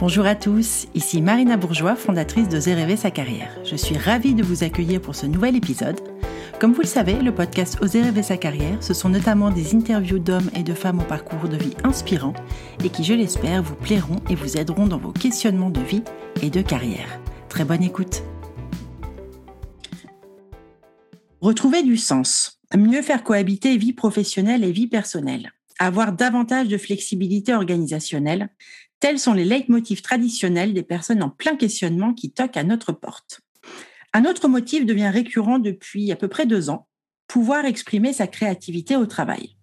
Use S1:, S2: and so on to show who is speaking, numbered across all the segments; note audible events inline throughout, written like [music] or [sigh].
S1: Bonjour à tous, ici Marina Bourgeois, fondatrice de Rêver sa carrière. Je suis ravie de vous accueillir pour ce nouvel épisode. Comme vous le savez, le podcast Oser rêver sa carrière, ce sont notamment des interviews d'hommes et de femmes au parcours de vie inspirant et qui, je l'espère, vous plairont et vous aideront dans vos questionnements de vie et de carrière. Très bonne écoute. Retrouver du sens, mieux faire cohabiter vie professionnelle et vie personnelle, avoir davantage de flexibilité organisationnelle, Tels sont les leitmotifs traditionnels des personnes en plein questionnement qui toquent à notre porte. Un autre motif devient récurrent depuis à peu près deux ans, pouvoir exprimer sa créativité au travail.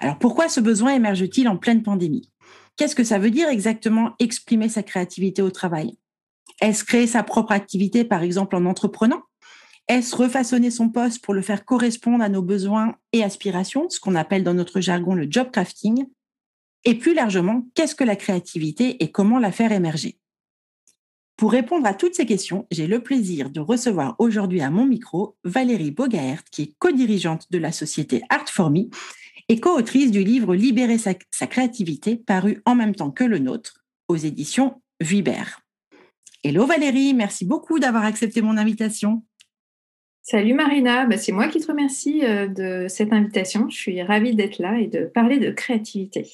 S1: Alors pourquoi ce besoin émerge-t-il en pleine pandémie? Qu'est-ce que ça veut dire exactement exprimer sa créativité au travail? Est-ce créer sa propre activité, par exemple en entreprenant? Est-ce refaçonner son poste pour le faire correspondre à nos besoins et aspirations, ce qu'on appelle dans notre jargon le job crafting? Et plus largement, qu'est-ce que la créativité et comment la faire émerger? Pour répondre à toutes ces questions, j'ai le plaisir de recevoir aujourd'hui à mon micro Valérie Bogaert, qui est co-dirigeante de la société Art for Me et co-autrice du livre Libérer sa, créativité, paru en même temps que le nôtre aux éditions Vibert. Hello Valérie, merci beaucoup d'avoir accepté mon invitation.
S2: Salut Marina, bah, c'est moi qui te remercie euh, de cette invitation. Je suis ravie d'être là et de parler de créativité.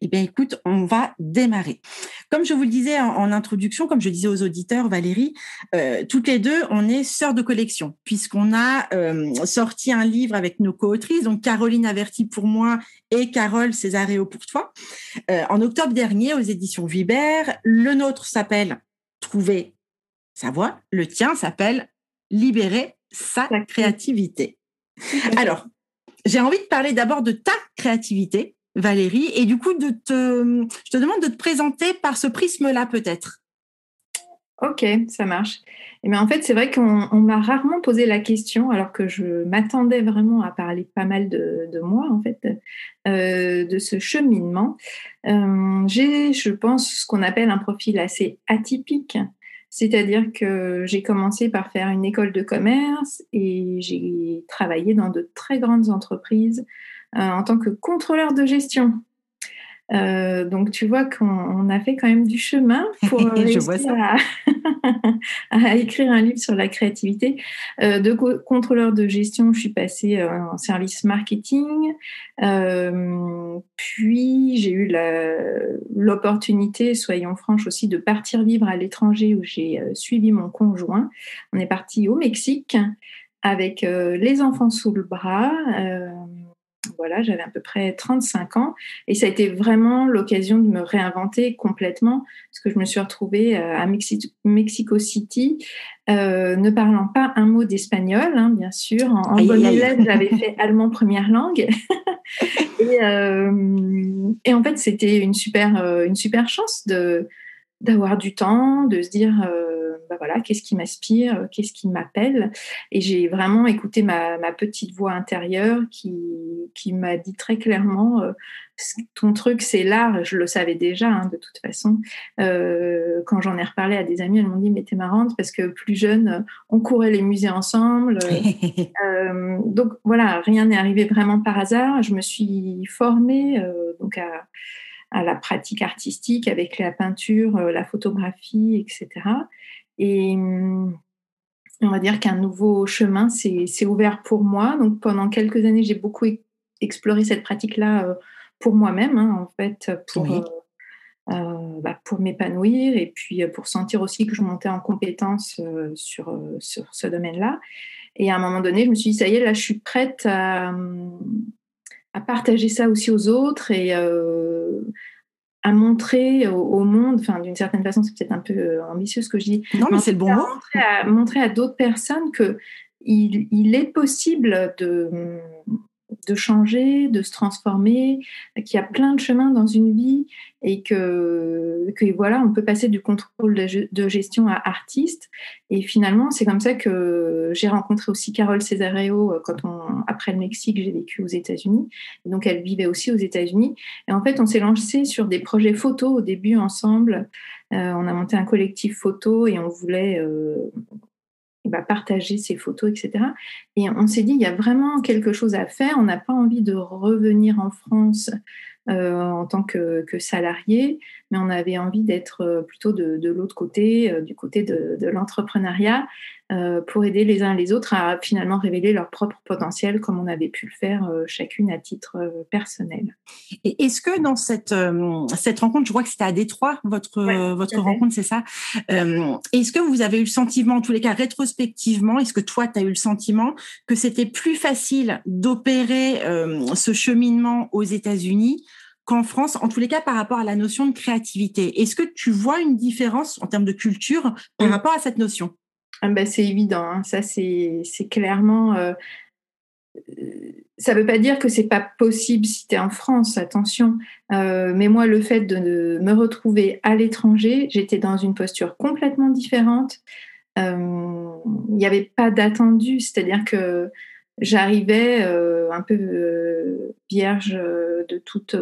S1: Eh bien écoute, on va démarrer. Comme je vous le disais en, introduction, comme je disais aux auditeurs, Valérie, euh, toutes les deux, on est sœurs de collection, puisqu'on a euh, sorti un livre avec nos co-autrices, donc Caroline Averti pour moi et Carole Césareo pour toi, en octobre dernier aux éditions Vibert. Le nôtre s'appelle Trouver sa voix, le tien s'appelle Libérer sa créativité. Alors, j'ai envie de parler d'abord de ta créativité, Valérie, et du coup, de te, je te demande de te présenter par ce prisme-là, peut-être.
S2: Ok, ça marche. Et mais en fait, c'est vrai qu'on m'a rarement posé la question, alors que je m'attendais vraiment à parler pas mal de, moi, en fait, euh, de ce cheminement. Euh, j'ai, je pense, ce qu'on appelle un profil assez atypique. C'est-à-dire que j'ai commencé par faire une école de commerce et j'ai travaillé dans de très grandes entreprises euh, en tant que contrôleur de gestion. Euh, donc tu vois qu'on a fait quand même du chemin pour [laughs] réussir [laughs] à, écrire un livre sur la créativité. Euh, de contrôleur de gestion, je suis passée euh, en service marketing. puis j'ai eu l'opportunité, soyons franches aussi, de partir vivre à l'étranger où j'ai suivi mon conjoint. On est parti au Mexique avec les enfants sous le bras voilà, j'avais à peu près 35 ans et ça a été vraiment l'occasion de me réinventer complètement parce que je me suis retrouvée euh, à Mexico City, euh, ne parlant pas un mot d'espagnol, hein, bien sûr. En, bonne élève, j'avais fait [laughs] allemand première langue. [laughs] et, euh, et, en fait, c'était une super, une super chance de d'avoir du temps, de se dire bah voilà, qu'est-ce qui m'inspire, euh, qu'est-ce qui m'appelle. Et j'ai vraiment écouté ma, petite voix intérieure qui, qui m'a dit très clairement euh, ton truc, c'est l'art. Je le savais déjà, hein, de toute façon. Euh, quand j'en ai reparlé à des amis, elles m'ont dit Mais t'es marrante parce que plus jeune, on courait les musées ensemble. [laughs] donc voilà, rien n'est arrivé vraiment par hasard. Je me suis formée donc à à la pratique artistique avec la peinture, la photographie, etc. Et hum, on va dire qu'un nouveau chemin s'est ouvert pour moi. Donc pendant quelques années, j'ai beaucoup exploré cette pratique-là pour moi-même, hein, en fait, pour, euh, bah, pour m'épanouir et puis pour sentir aussi que je montais en compétence sur, sur ce domaine-là. Et à un moment donné, je me suis dit, ça y est, là, je suis prête à, à partager ça aussi aux autres et à montrer au, monde, enfin d'une certaine façon c'est peut-être un peu euh, ambitieux ce que je dis.
S1: Non mais c'est le bon mot.
S2: Montrer à, montrer à d'autres personnes que il, il, est possible de de changer, de se transformer, qu'il y a plein de chemins dans une vie et que, voilà, on peut passer du contrôle de, gestion à artiste. Et finalement, c'est comme ça que j'ai rencontré aussi Carole Cesareo euh, quand on, après le Mexique, j'ai vécu aux États-Unis. Donc, elle vivait aussi aux États-Unis. Et en fait, on s'est lancé sur des projets photos au début ensemble. Euh, on a monté un collectif photo et on voulait euh, va partager ses photos, etc. Et on s'est dit, il y a vraiment quelque chose à faire. On n'a pas envie de revenir en France en tant que, que salarié, mais on avait envie d'être plutôt de, de l'autre côté, du côté de, de l'entrepreneuriat, pour aider les uns les autres à finalement révéler leur propre potentiel, comme on avait pu le faire chacune à titre personnel.
S1: Et est-ce que dans cette, cette rencontre, je vois que c'était à Détroit, votre, votre rencontre, c'est ça? Est-ce que vous avez eu le sentiment, en tous les cas rétrospectivement, est-ce que toi, tu as eu le sentiment que c'était plus facile d'opérer ce cheminement aux États-Unis qu'en France, en tous les cas par rapport à la notion de créativité. Est-ce que tu vois une différence en termes de culture par rapport à cette notion?
S2: Ah ben, C'est évident, hein. ça c'est clairement... Euh, ça ne veut pas dire que c'est pas possible si tu es en France, attention. Euh, mais moi, le fait de me retrouver à l'étranger, j'étais dans une posture complètement différente. Euh, il n'y avait pas d'attendu, c'est-à-dire que j'arrivais euh, un peu euh, vierge de toute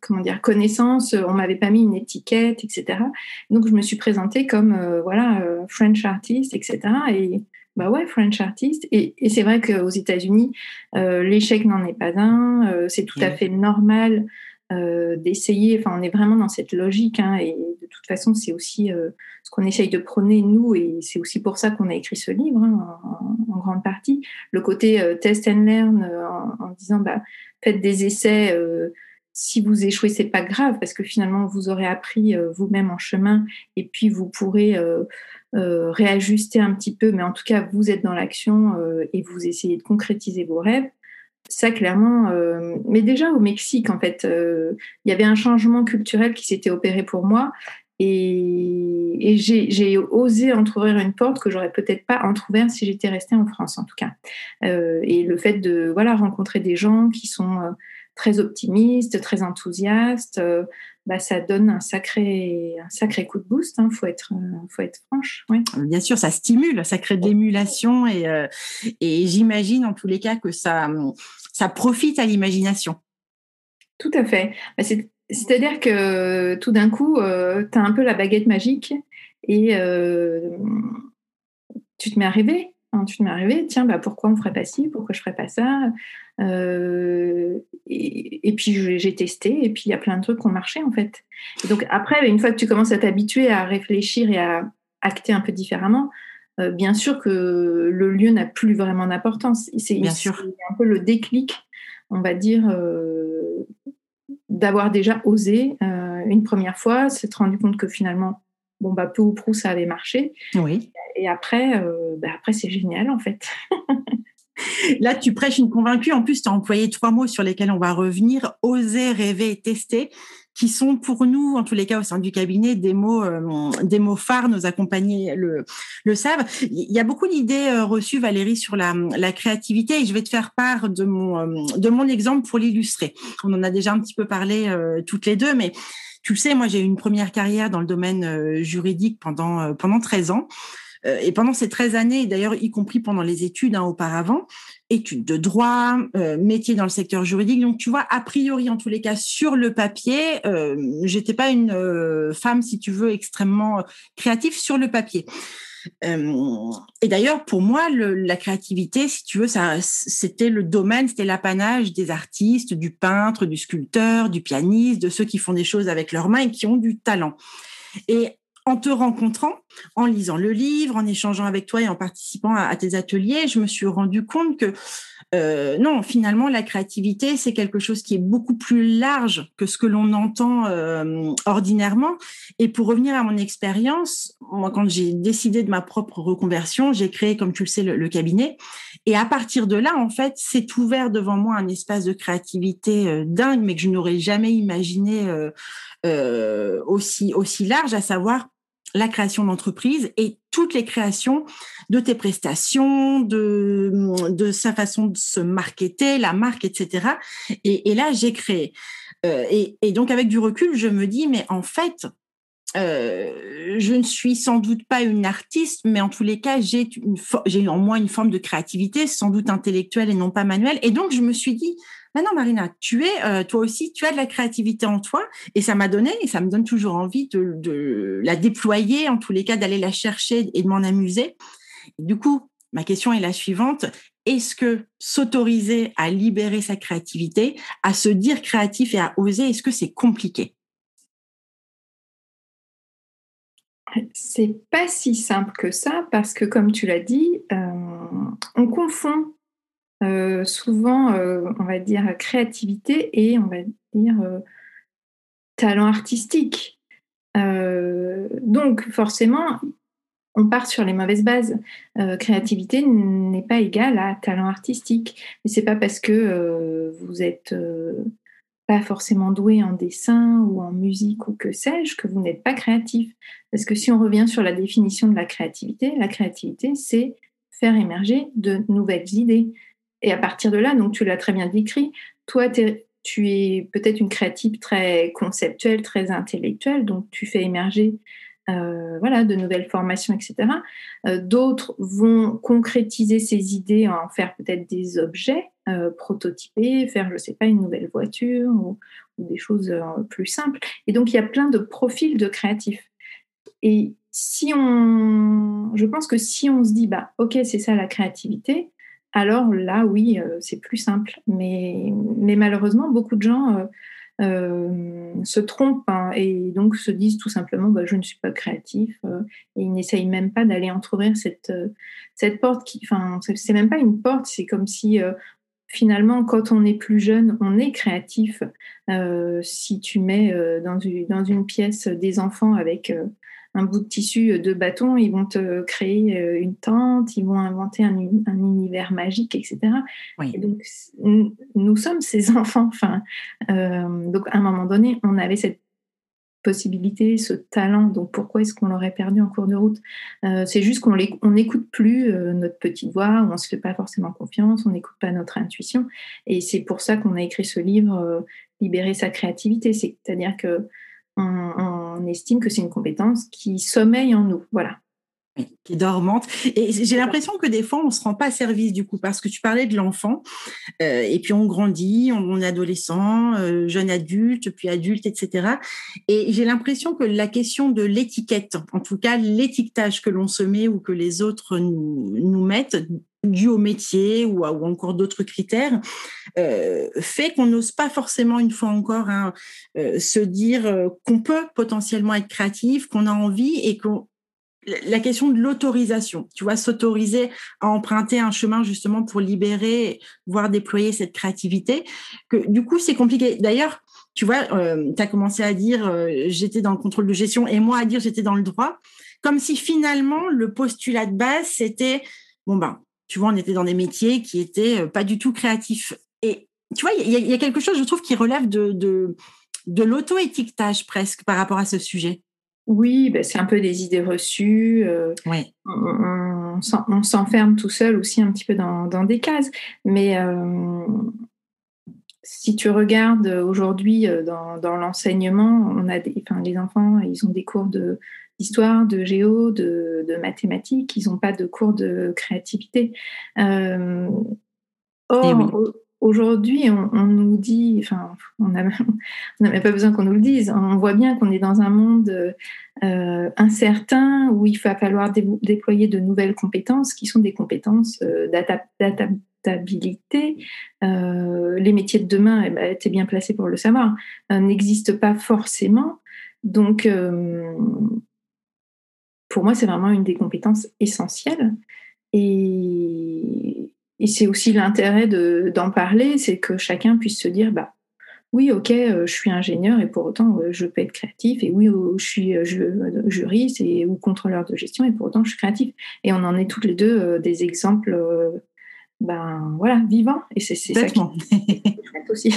S2: comment dire connaissance. On m'avait pas mis une étiquette, etc. Donc je me suis présentée comme voilà French artist, etc. Et bah ouais, French artist. Et, et c'est vrai qu'aux États-Unis, l'échec n'en est pas un. c'est tout à fait normal euh, d'essayer, enfin on est vraiment dans cette logique, hein, et de toute façon c'est aussi euh, ce qu'on essaye de prôner nous, et c'est aussi pour ça qu'on a écrit ce livre hein, en, grande partie, le côté euh, test and learn en, en, disant bah, faites des essais, si vous échouez c'est pas grave parce que finalement vous aurez appris vous-même en chemin et puis vous pourrez réajuster un petit peu, mais en tout cas vous êtes dans l'action et vous essayez de concrétiser vos rêves. Ça, clairement. Euh, mais déjà au Mexique, en fait, euh, il y avait un changement culturel qui s'était opéré pour moi. Et, j'ai osé entrouvrir une porte que j'aurais peut-être pas entrouverte si j'étais restée en France, en tout cas. Euh, et le fait de voilà rencontrer des gens qui sont très optimistes, très enthousiastes, bah, ça donne un sacré, un sacré coup de boost. Il hein, faut, être, faut être franche.
S1: Bien sûr, ça stimule, ça crée de l'émulation et, et j'imagine en tous les cas que ça, ça profite à l'imagination.
S2: Tout à fait. Bah, c'est-à-dire que tout d'un coup, euh, tu as un peu la baguette magique et euh, tu te mets à rêver. Hein, tu te mets à rêver, tiens, bah, pourquoi on ne ferait pas ci, pourquoi je ne ferais pas ça euh, et, puis j'ai testé, et puis il y a plein de trucs qui ont marché en fait. donc après, une fois que tu commences à t'habituer à réfléchir et à acter un peu différemment, euh, bien sûr que le lieu n'a plus vraiment d'importance. C'est un peu le déclic, on va dire, euh, d'avoir déjà osé une première fois, s'être rendu compte que finalement, bon, bah, peu ou prou, ça avait marché.
S1: Oui.
S2: Et après, bah, après c'est génial, en fait. [laughs]
S1: Là, tu prêches une convaincue. En plus, tu as employé trois mots sur lesquels on va revenir oser, rêver et tester qui sont pour nous, en tous les cas au sein du cabinet, des mots, euh, des mots phares. Nos accompagnés le, le savent. Il y a beaucoup d'idées euh, reçues, Valérie, sur la, la, créativité, et je vais te faire part de mon, euh, de mon exemple pour l'illustrer. On en a déjà un petit peu parlé toutes les deux, mais tu le sais, moi, j'ai eu une première carrière dans le domaine juridique pendant pendant 13 ans. Euh, et pendant ces 13 années, d'ailleurs y compris pendant les études hein, auparavant, études de droit, euh, métier dans le secteur juridique. Donc tu vois, a priori en tous les cas sur le papier, euh, j'étais pas une euh, femme, si tu veux, extrêmement créative sur le papier. Et d'ailleurs, pour moi, la créativité, si tu veux, c'était le domaine, c'était l'apanage des artistes, du peintre, du sculpteur, du pianiste, de ceux qui font des choses avec leurs mains et qui ont du talent. Et en te rencontrant, en lisant le livre, en échangeant avec toi et en participant à, tes ateliers, je me suis rendu compte que euh, non, finalement, la créativité, c'est quelque chose qui est beaucoup plus large que ce que l'on entend euh, ordinairement. Et pour revenir à mon expérience, moi, quand j'ai décidé de ma propre reconversion, j'ai créé, comme tu le sais, le, cabinet. Et à partir de là, en fait, c'est ouvert devant moi un espace de créativité euh, dingue, mais que je n'aurais jamais imaginé aussi large, à savoir la création d'entreprise et toutes les créations de tes prestations, de, sa façon de se marketer, la marque, etc. Et, là, j'ai créé. Euh, et, donc, avec du recul, je me dis, mais en fait, euh, je ne suis sans doute pas une artiste, mais en tous les cas, j'ai en moi une forme de créativité, sans doute intellectuelle et non pas manuelle. Et donc, je me suis dit, non, Marina, tu es, euh, toi aussi, tu as de la créativité en toi. Et ça m'a donné, et ça me donne toujours envie de, la déployer, en tous les cas, d'aller la chercher et de m'en amuser. Du coup, ma question est la suivante. est-ce que s'autoriser à libérer sa créativité, à se dire créatif et à oser, est-ce que c'est compliqué?
S2: C'est pas si simple que ça parce que, comme tu l'as dit, euh, on confond euh, souvent, euh, on va dire, créativité et on va dire talent artistique. donc, forcément, on part sur les mauvaises bases. créativité n'est pas égale à talent artistique. Mais c'est pas parce que vous êtes pas forcément doué en dessin ou en musique ou que sais-je, que vous n'êtes pas créatif. Parce que si on revient sur la définition de la créativité, la créativité, c'est faire émerger de nouvelles idées. Et à partir de là, donc tu l'as très bien décrit, toi, tu es peut-être une créative très conceptuelle, très intellectuelle, donc tu fais émerger euh, voilà, de nouvelles formations, etc. Euh, d'autres vont concrétiser ces idées, en faire peut-être des objets euh, prototypés, faire, je ne sais pas, une nouvelle voiture ou, des choses plus simples. Et donc, il y a plein de profils de créatifs. Et si on, je pense que si on se dit, bah, ok, c'est ça la créativité, alors là, oui, c'est plus simple. Mais, mais malheureusement, beaucoup de gens euh, se trompent hein, et donc se disent tout simplement bah, je ne suis pas créatif euh, et ils n'essayent même pas d'aller entrouvrir cette, euh, cette porte qui, enfin, c'est même pas une porte, c'est comme si finalement, quand on est plus jeune, on est créatif. si tu mets dans, une, dans une pièce des enfants avec un bout de tissu, euh, de bâton, ils vont te créer euh, une tente, ils vont inventer un, univers magique, etc. Et donc, nous sommes ces [laughs] enfants. Enfin, euh, donc, à un moment donné, on avait cette possibilité, ce talent. Donc, pourquoi est-ce qu'on l'aurait perdu en cours de route? C'est juste qu'on n'écoute plus notre petite voix, on ne se fait pas forcément confiance, on n'écoute pas notre intuition. Et c'est pour ça qu'on a écrit ce livre, Libérer sa créativité. C'est-à-dire que on, estime que c'est une compétence qui sommeille en nous. Voilà
S1: qui est dormante. Et j'ai l'impression que des fois, on se rend pas service du coup, parce que tu parlais de l'enfant, euh, et puis on grandit, on, est adolescent, euh, jeune adulte, puis adulte, etc. Et j'ai l'impression que la question de l'étiquette, en tout cas l'étiquetage que l'on se met ou que les autres nous, nous mettent, dû au métier ou, ou encore d'autres critères, euh, fait qu'on n'ose pas forcément, une fois encore, hein, euh, se dire euh, qu'on peut potentiellement être créatif, qu'on a envie et qu'on la question de l'autorisation, tu vois, s'autoriser à emprunter un chemin justement pour libérer, voire déployer cette créativité, que du coup c'est compliqué. D'ailleurs, tu vois, tu as commencé à dire j'étais dans le contrôle de gestion et moi à dire j'étais dans le droit, comme si finalement le postulat de base c'était bon ben tu vois, on était dans des métiers qui étaient euh, pas du tout créatifs. Et tu vois, il y, a quelque chose, je trouve, qui relève de, de, l'auto-étiquetage presque par rapport à ce sujet.
S2: Oui, ben c'est un peu des idées reçues. Euh, On, s'enferme tout seul aussi un petit peu dans, des cases. Mais euh, si tu regardes aujourd'hui dans, dans l'enseignement, on a des, enfin, les enfants, ils ont des cours de, d'histoire, de géo, de, mathématiques, ils n'ont pas de cours de créativité. Euh, or, aujourd'hui, on, nous dit, enfin, on n'a [laughs] même pas besoin qu'on nous le dise, on voit bien qu'on est dans un monde euh, incertain où il va falloir déployer de nouvelles compétences qui sont des compétences euh, d'adaptabilité. les métiers de demain, eh ben, tu es bien placé pour le savoir, n'existent pas forcément. Donc, pour moi, c'est vraiment une des compétences essentielles. Et, c'est aussi l'intérêt d'en parler, c'est que chacun puisse se dire, bah, oui, ok, euh, je suis ingénieur et pour autant, euh, je peux être créatif. Et oui, euh, je suis juriste et, ou contrôleur de gestion et pour autant, je suis créatif. Et on en est toutes les deux des exemples ben voilà, vivants. Et c'est ça [laughs]
S1: aussi.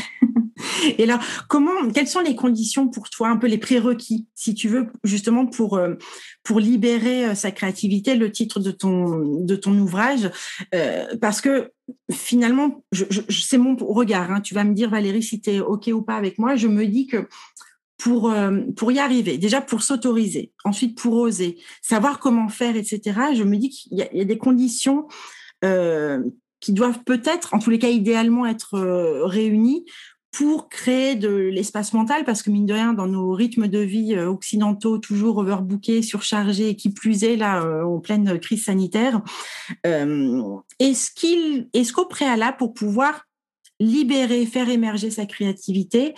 S1: Et alors, comment, quelles sont les conditions pour toi, un peu les prérequis, si tu veux, justement pour euh, pour libérer euh, sa créativité, le titre de ton de ton ouvrage, euh, parce que finalement, je, c'est mon regard. Hein, tu vas me dire, Valérie, si tu es ok ou pas avec moi. Je me dis que pour pour y arriver, déjà pour s'autoriser, ensuite pour oser, savoir comment faire, etc. Je me dis qu'il y, a des conditions qui doivent peut-être, en tous les cas idéalement, être réunies pour créer de l'espace mental, parce que mine de rien, dans nos rythmes de vie euh, occidentaux, toujours overbookés, surchargés, qui plus est là euh, en pleine crise sanitaire, euh, est-ce qu'il, est-ce qu'au préalable, pour pouvoir libérer, faire émerger sa créativité,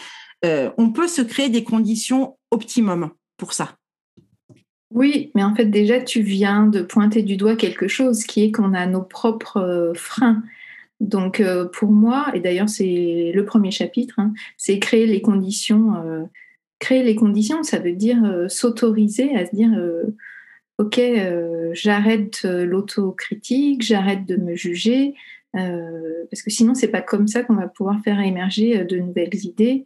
S1: on peut se créer des conditions optimum pour ça?
S2: Oui, mais en fait déjà tu viens de pointer du doigt quelque chose qui est qu'on a nos propres freins. Donc euh, pour moi, et d'ailleurs c'est le premier chapitre, hein, c'est créer les conditions. Euh, créer les conditions, ça veut dire euh, s'autoriser à se dire, ok, j'arrête l'autocritique, j'arrête de me juger, parce que sinon c'est pas comme ça qu'on va pouvoir faire émerger de nouvelles idées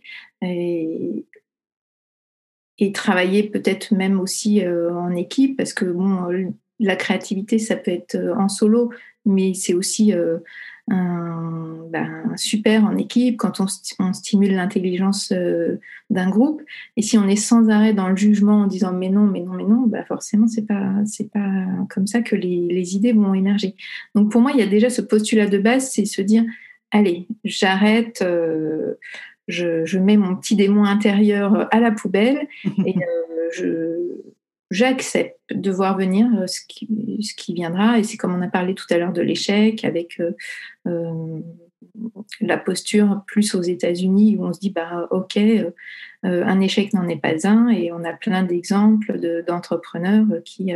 S2: et travailler peut-être même aussi en équipe, parce que bon, la créativité ça peut être en solo, mais c'est aussi ben, super en équipe, quand on, stimule l'intelligence euh, d'un groupe. Et si on est sans arrêt dans le jugement en disant mais non, mais non, mais non, ben forcément c'est pas pas comme ça que les, idées vont émerger. Donc pour moi il y a déjà ce postulat de base, c'est se dire allez j'arrête. Euh, je, mets mon petit démon intérieur à la poubelle [laughs] et euh, j'accepte de voir venir euh, ce qui, ce qui viendra. Et c'est comme on a parlé tout à l'heure de l'échec, avec euh, euh, la posture plus aux États-Unis où on se dit, bah, OK, un échec n'en est pas un. Et on a plein d'exemples d'entrepreneurs qui,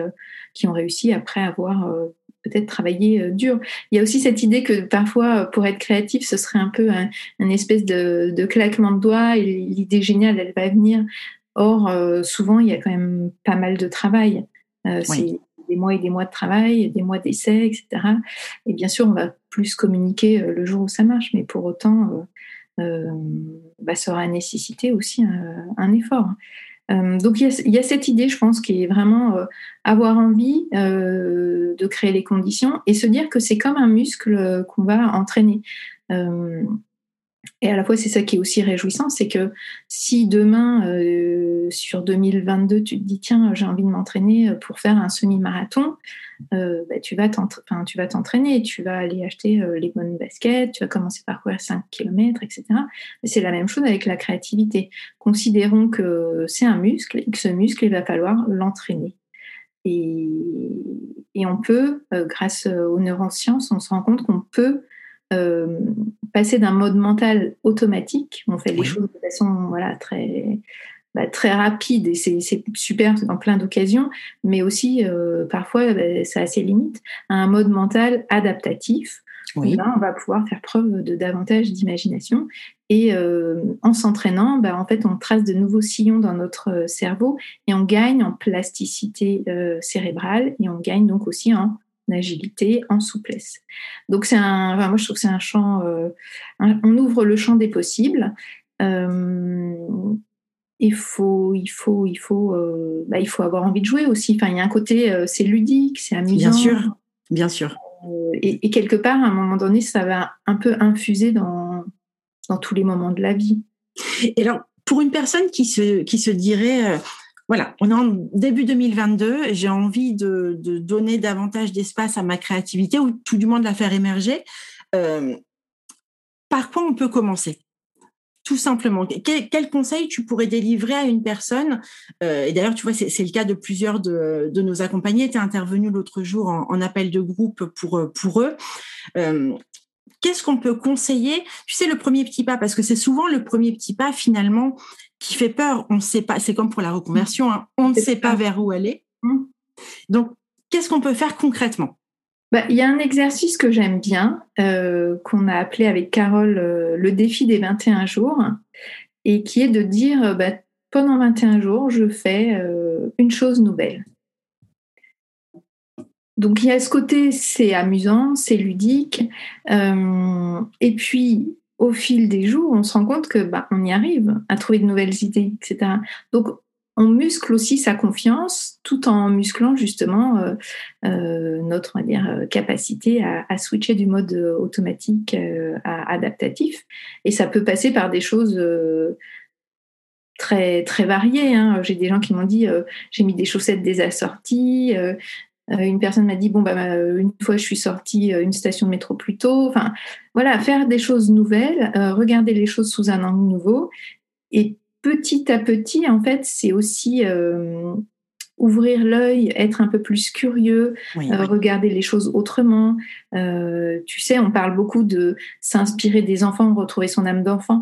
S2: qui ont réussi après avoir peut-être travaillé dur. Il y a aussi cette idée que parfois, pour être créatif, ce serait un peu un, espèce de, de, claquement de doigts et l'idée géniale, elle va venir Or, euh, souvent, il y a quand même pas mal de travail. Euh, c'est des mois et des mois de travail, des mois d'essai, etc. Et bien sûr, on va plus communiquer euh, le jour où ça marche, mais pour autant, bah, ça aura nécessité aussi un, effort. Donc il y, a, cette idée, je pense, qui est vraiment avoir envie de créer les conditions et se dire que c'est comme un muscle qu'on va entraîner. Et à la fois, c'est ça qui est aussi réjouissant, c'est que si demain, euh, sur 2022, tu te dis, tiens, j'ai envie de m'entraîner euh, pour faire un semi-marathon, euh, bah, tu vas t'entraîner, tu vas aller acheter les bonnes baskets, tu vas commencer par courir 5 km, etc. c'est la même chose avec la créativité. Considérons que c'est un muscle et que ce muscle, il va falloir l'entraîner. Et, et, on peut, grâce aux neurosciences, on se rend compte qu'on peut euh, passer d'un mode mental automatique, on fait les choses de façon voilà, très, bah, très rapide et c'est super dans plein d'occasions, mais aussi euh, parfois bah, ça a ses limites, à un mode mental adaptatif. Oui. on va pouvoir faire preuve de davantage d'imagination et euh, en s'entraînant, bah, en fait, on trace de nouveaux sillons dans notre cerveau et on gagne en plasticité cérébrale et on gagne donc aussi en agilité, en souplesse. Donc c'est un, moi je trouve que c'est un champ, euh, on ouvre le champ des possibles. Euh, il faut, il faut, il faut, euh, bah, il faut avoir envie de jouer aussi. Enfin, il y a un côté, c'est ludique, c'est amusant.
S1: Bien sûr, bien sûr.
S2: Et, quelque part, à un moment donné, ça va un peu infuser dans, dans tous les moments de la vie.
S1: Et alors, pour une personne qui se, qui se dirait, voilà, on est en début 2022 et j'ai envie de, donner davantage d'espace à ma créativité ou tout du moins de la faire émerger. Euh, par quoi on peut commencer? Tout simplement. Quel, conseil tu pourrais délivrer à une personne? Euh, Et d'ailleurs, tu vois, c'est le cas de plusieurs de, nos accompagnés. Tu es intervenu l'autre jour en, appel de groupe pour, pour eux. Euh, qu'est-ce qu'on peut conseiller? Tu sais, le premier petit pas, parce que c'est souvent le premier petit pas finalement qui fait peur. On ne sait pas, c'est comme pour la reconversion, hein. on ne sait pas vers où aller. Mmh. Donc, qu'est-ce qu'on peut faire concrètement?
S2: Bah, il y a un exercice que j'aime bien, euh, qu'on a appelé avec Carole euh, le défi des 21 jours, et qui est de dire euh, bah, pendant 21 jours, je fais une chose nouvelle. Donc il y a ce côté, c'est amusant, c'est ludique, et puis au fil des jours, on se rend compte que bah, on y arrive à trouver de nouvelles idées, etc. Donc on muscle aussi sa confiance tout en musclant justement euh, euh, notre dire, capacité à, switcher du mode automatique euh, à adaptatif. Et ça peut passer par des choses très très variées. Hein. J'ai des gens qui m'ont dit j'ai mis des chaussettes des assorties, une personne m'a dit bon bah une fois je suis sortie une station de métro plus tôt. Enfin voilà, faire des choses nouvelles, regarder les choses sous un angle nouveau et petit à petit en fait c'est aussi ouvrir l'œil, être un peu plus curieux, regarder les choses autrement. tu sais, on parle beaucoup de s'inspirer des enfants, retrouver son âme d'enfant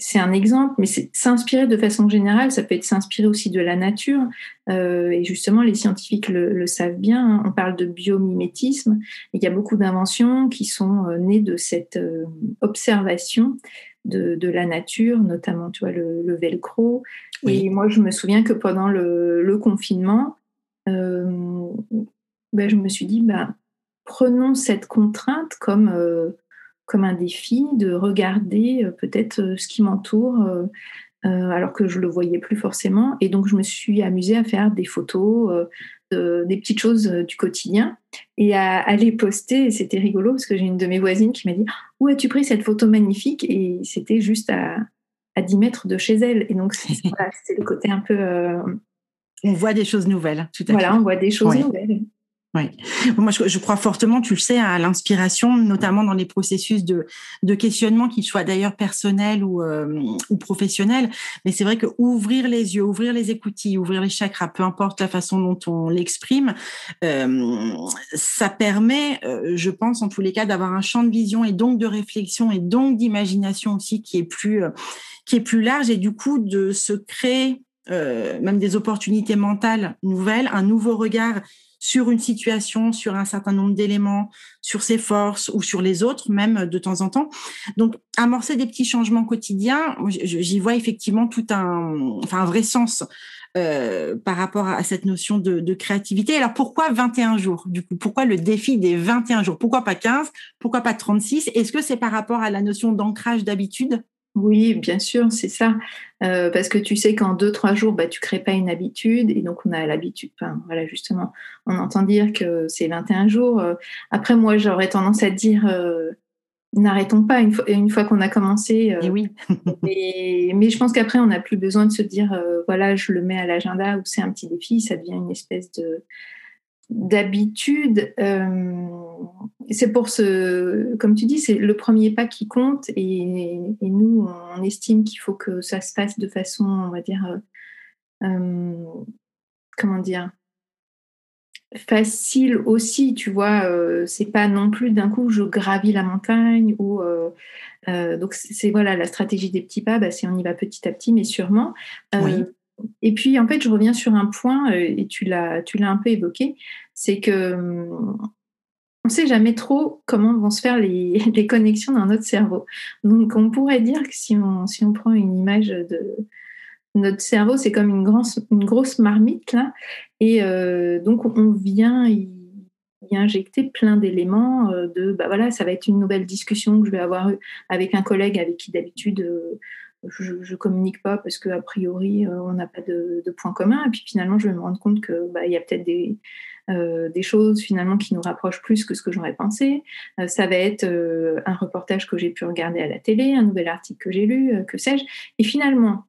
S2: c'est un exemple, mais s'inspirer de façon générale, ça peut être s'inspirer aussi de la nature. Euh, et justement, les scientifiques le, savent bien. Hein. On parle de biomimétisme. il y a beaucoup d'inventions qui sont euh, nées de cette euh, observation de, la nature, notamment, tu vois, le, velcro. Et moi, je me souviens que pendant le, confinement, ben, je me suis dit, ben, prenons cette contrainte comme comme un défi de regarder euh, peut-être euh, ce qui m'entoure euh, alors que je le voyais plus forcément. Et donc je me suis amusée à faire des photos, des petites choses du quotidien et à, les poster. c'était rigolo parce que j'ai une de mes voisines qui m'a dit où as-tu pris cette photo magnifique Et c'était juste à, à 10 mètres de chez elle. Et donc c'était le côté un peu
S1: on voit des choses nouvelles,
S2: tout à Voilà, on voit des choses nouvelles.
S1: Oui. Moi, je, crois fortement, tu le sais, à l'inspiration, notamment dans les processus de, questionnement, qu'ils soient d'ailleurs personnels ou, euh, professionnels. Mais c'est vrai que ouvrir les yeux, ouvrir les écoutilles, ouvrir les chakras, peu importe la façon dont on l'exprime, euh, ça permet, euh, je pense, en tous les cas, d'avoir un champ de vision et donc de réflexion et donc d'imagination aussi qui est plus qui est plus large et du coup de se créer même des opportunités mentales nouvelles, un nouveau regard sur une situation, sur un certain nombre d'éléments, sur ses forces ou sur les autres, même de temps en temps. Donc, amorcer des petits changements quotidiens, j'y vois effectivement tout un, enfin, un vrai sens euh, par rapport à cette notion de, de, créativité. Alors, pourquoi 21 jours Du coup, pourquoi le défi des 21 jours? Pourquoi pas 15 Pourquoi pas 36 Est-ce que c'est par rapport à la notion d'ancrage d'habitude?
S2: Oui, bien sûr, c'est ça. Euh, parce que tu sais qu'en deux, trois jours, bah, tu crées pas une habitude. Et donc, on a l'habitude. Enfin, voilà, justement, on entend dire que c'est 21 jours. Euh, après, moi, j'aurais tendance à dire euh, n'arrêtons pas une fois, une fois qu'on a commencé.
S1: et oui. [laughs]
S2: mais je pense qu'après, on n'a plus besoin de se dire voilà, je le mets à l'agenda ou c'est un petit défi. Ça devient une espèce de d'habitude, euh, c'est pour ce, comme tu dis, c'est le premier pas qui compte et, nous, on estime qu'il faut que ça se fasse de façon, on va dire, euh, euh, comment dire, facile aussi, tu vois, c'est pas non plus d'un coup je gravis la montagne ou donc c'est voilà la stratégie des petits pas, bah, c'est on y va petit à petit mais sûrement. Et puis, en fait, je reviens sur un point, euh, et tu l'as, tu l'as un peu évoqué, c'est que on ne sait jamais trop comment vont se faire les, [laughs] les, connexions dans notre cerveau. Donc, on pourrait dire que si on, si on prend une image de notre cerveau, c'est comme une, grosse, une grosse marmite, là, et euh, donc on vient y, injecter plein d'éléments euh, de, bah voilà, ça va être une nouvelle discussion que je vais avoir avec un collègue avec qui d'habitude je, je communique pas parce qu'a priori euh, on n'a pas de, de point commun et puis finalement je vais me rendre compte que bah, il y a peut-être des euh, des choses finalement qui nous rapprochent plus que ce que j'aurais pensé. Euh, ça va être un reportage que j'ai pu regarder à la télé, un nouvel article que j'ai lu, que sais-je. Et finalement,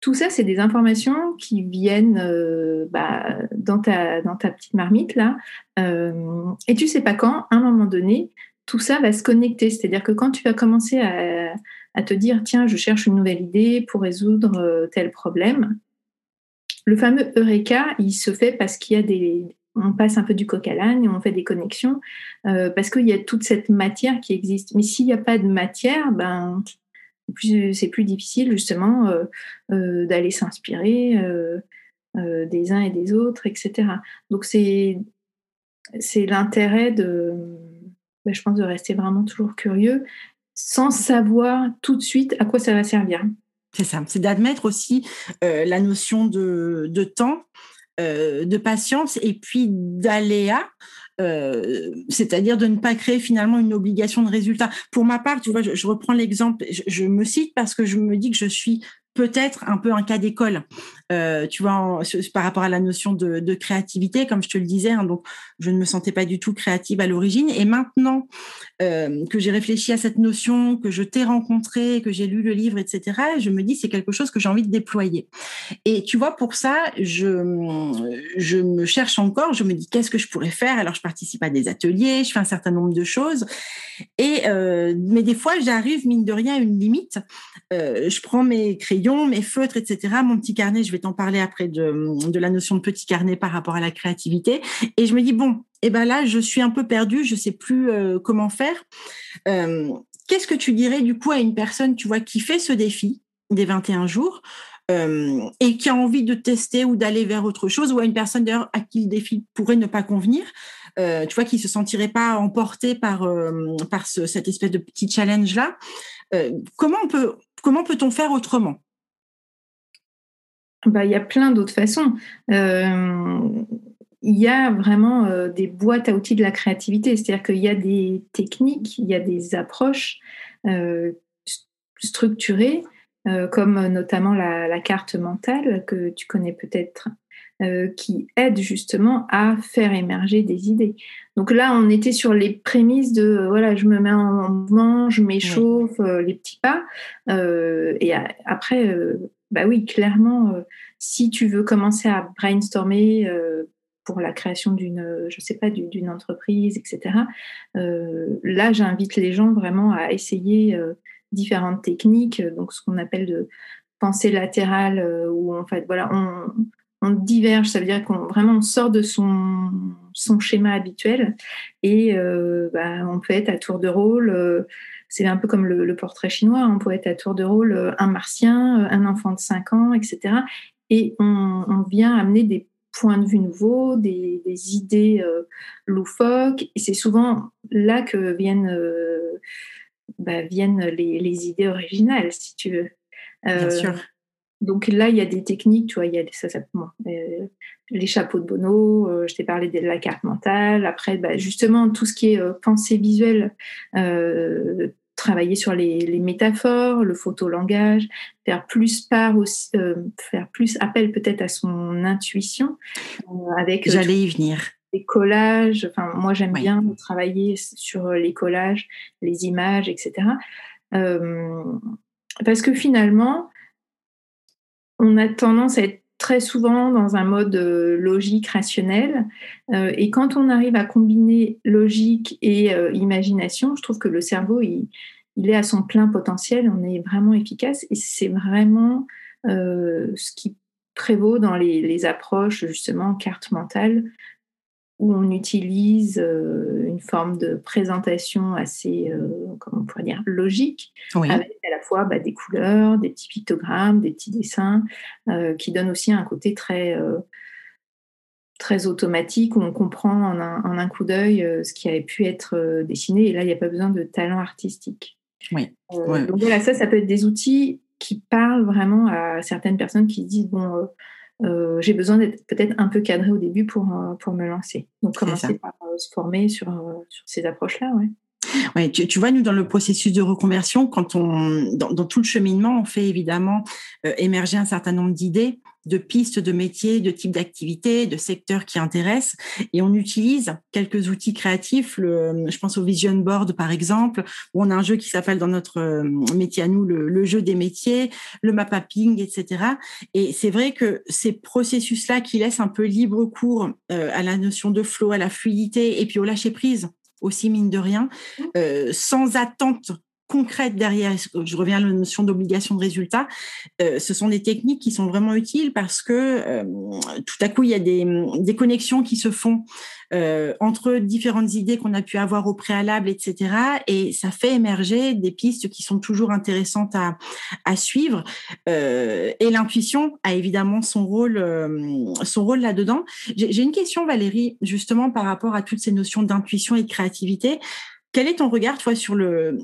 S2: tout ça, c'est des informations qui viennent bah, dans, ta, dans ta petite marmite là. et tu sais pas quand, à un moment donné, tout ça va se connecter. C'est-à-dire que quand tu vas commencer à, te dire tiens, je cherche une nouvelle idée pour résoudre euh, tel problème. Le fameux Eureka, il se fait parce qu'il y a des. On passe un peu du coq à l'âne, on fait des connexions, euh, parce qu'il y a toute cette matière qui existe. Mais s'il n'y a pas de matière, ben, c'est plus, difficile justement euh, d'aller s'inspirer des uns et des autres, etc. Donc c'est l'intérêt de, ben, je pense, de rester vraiment toujours curieux sans savoir tout de suite à quoi ça va servir.
S1: C'est ça, c'est d'admettre aussi euh, la notion de, de temps, euh, de patience et puis d'aléa. Euh, c'est-à-dire de ne pas créer finalement une obligation de résultat. Pour ma part, tu vois, je, reprends l'exemple, je, me cite parce que je me dis que je suis peut-être un peu un cas d'école. Euh, tu vois, par rapport à la notion de, créativité, comme je te le disais. Hein, donc, je ne me sentais pas du tout créative à l'origine. Et maintenant euh, que j'ai réfléchi à cette notion, que je t'ai rencontré, que j'ai lu le livre, etc., je me dis c'est quelque chose que j'ai envie de déployer. Et tu vois, pour ça, je, je me cherche encore. Je me dis qu'est-ce que je pourrais faire? Alors, je participe à des ateliers, je fais un certain nombre de choses. Et euh, mais des fois, j'arrive mine de rien à une limite. je prends mes crayons, mes feutres, etc., mon petit carnet. Je vais t'en parler après de, la notion de petit carnet par rapport à la créativité. Et je me dis bon, et eh ben là, je suis un peu perdue, je sais plus euh, comment faire. Euh, qu'est-ce que tu dirais du coup à une personne, tu vois, qui fait ce défi des 21 jours euh, et qui a envie de tester ou d'aller vers autre chose, ou à une personne d'ailleurs à qui le défi pourrait ne pas convenir, tu vois, qui se sentirait pas emporté par par cette espèce de petit challenge là. comment peut comment peut-on faire autrement?
S2: Bah, il y a plein d'autres façons. Il y a vraiment euh, des boîtes à outils de la créativité, c'est-à-dire qu'il y a des techniques, il y a des approches euh, structurées, euh, comme notamment la, carte mentale que tu connais peut-être, qui aident justement à faire émerger des idées. Donc là, on était sur les prémices de voilà, je me mets en mouvement, je m'échauffe, les petits pas, et après, bah oui, clairement, si tu veux commencer à brainstormer pour la création d'une, je sais pas, d'une entreprise, etc. Euh, là, j'invite les gens vraiment à essayer euh, différentes techniques, donc ce qu'on appelle de pensée latérale, euh, où en fait, voilà, on, diverge, ça veut dire qu'on vraiment on sort de son, son schéma habituel et bah, on peut être à tour de rôle. C'est un peu comme le, portrait chinois, on peut être à tour de rôle un martien, un enfant de 5 ans, etc. Et on, on vient amener des points de vue nouveaux, des, idées euh, loufoques. Et c'est souvent là que viennent, euh, bah, viennent les, idées originales, si tu veux.
S1: Bien euh, sûr.
S2: Donc là, il y a des techniques, tu vois, il y a ça, ça, les chapeaux de Bono, je t'ai parlé de la carte mentale. Après, bah, justement, tout ce qui est pensée visuelle, travailler sur les, métaphores, le photolangage, faire plus part aussi, euh, faire plus appel peut-être à son intuition
S1: euh, avec. Euh, J'allais y venir.
S2: Les collages. Enfin, moi j'aime bien travailler sur les collages, les images, etc. parce que finalement, on a tendance à être très souvent dans un mode euh, logique, rationnel. Euh, et quand on arrive à combiner logique et euh, imagination, je trouve que le cerveau, il, est à son plein potentiel, on est vraiment efficace. Et c'est vraiment ce qui prévaut dans les, les, approches, justement, carte mentale, où on utilise euh, une forme de présentation assez, euh, comment on pourrait dire, logique, avec à la fois bah, des couleurs, des petits pictogrammes, des petits dessins, euh, qui donnent aussi un côté très, très automatique, où on comprend en un, coup d'œil ce qui avait pu être dessiné, et là, il n'y a pas besoin de talent artistique.
S1: Oui.
S2: Donc voilà, ça, ça peut être des outils qui parlent vraiment à certaines personnes qui disent, bon euh, j'ai besoin d'être peut-être un peu cadré au début pour, euh, pour me lancer. Donc, commencer par euh, se former sur, sur ces approches-là. Ouais.
S1: Tu, tu, vois, nous, dans le processus de reconversion, quand on, dans, tout le cheminement, on fait évidemment émerger un certain nombre d'idées de pistes de métiers, de types d'activités, de secteurs qui intéressent. Et on utilise quelques outils créatifs. Je pense au Vision Board, par exemple, où on a un jeu qui s'appelle dans notre euh, métier à nous le, jeu des métiers, le map mapping, etc. Et c'est vrai que ces processus-là qui laissent un peu libre cours euh, à la notion de flow, à la fluidité et puis au lâcher prise aussi mine de rien, mmh. euh, sans attente concrète derrière, je reviens à la notion d'obligation de résultat, euh, ce sont des techniques qui sont vraiment utiles parce que euh, tout à coup, il y a des, connexions qui se font euh, entre différentes idées qu'on a pu avoir au préalable, etc. Et ça fait émerger des pistes qui sont toujours intéressantes à, à suivre. et l'intuition a évidemment son rôle, son rôle là-dedans. J'ai une question, Valérie, justement par rapport à toutes ces notions d'intuition et de créativité. Quel est ton regard, toi, sur le,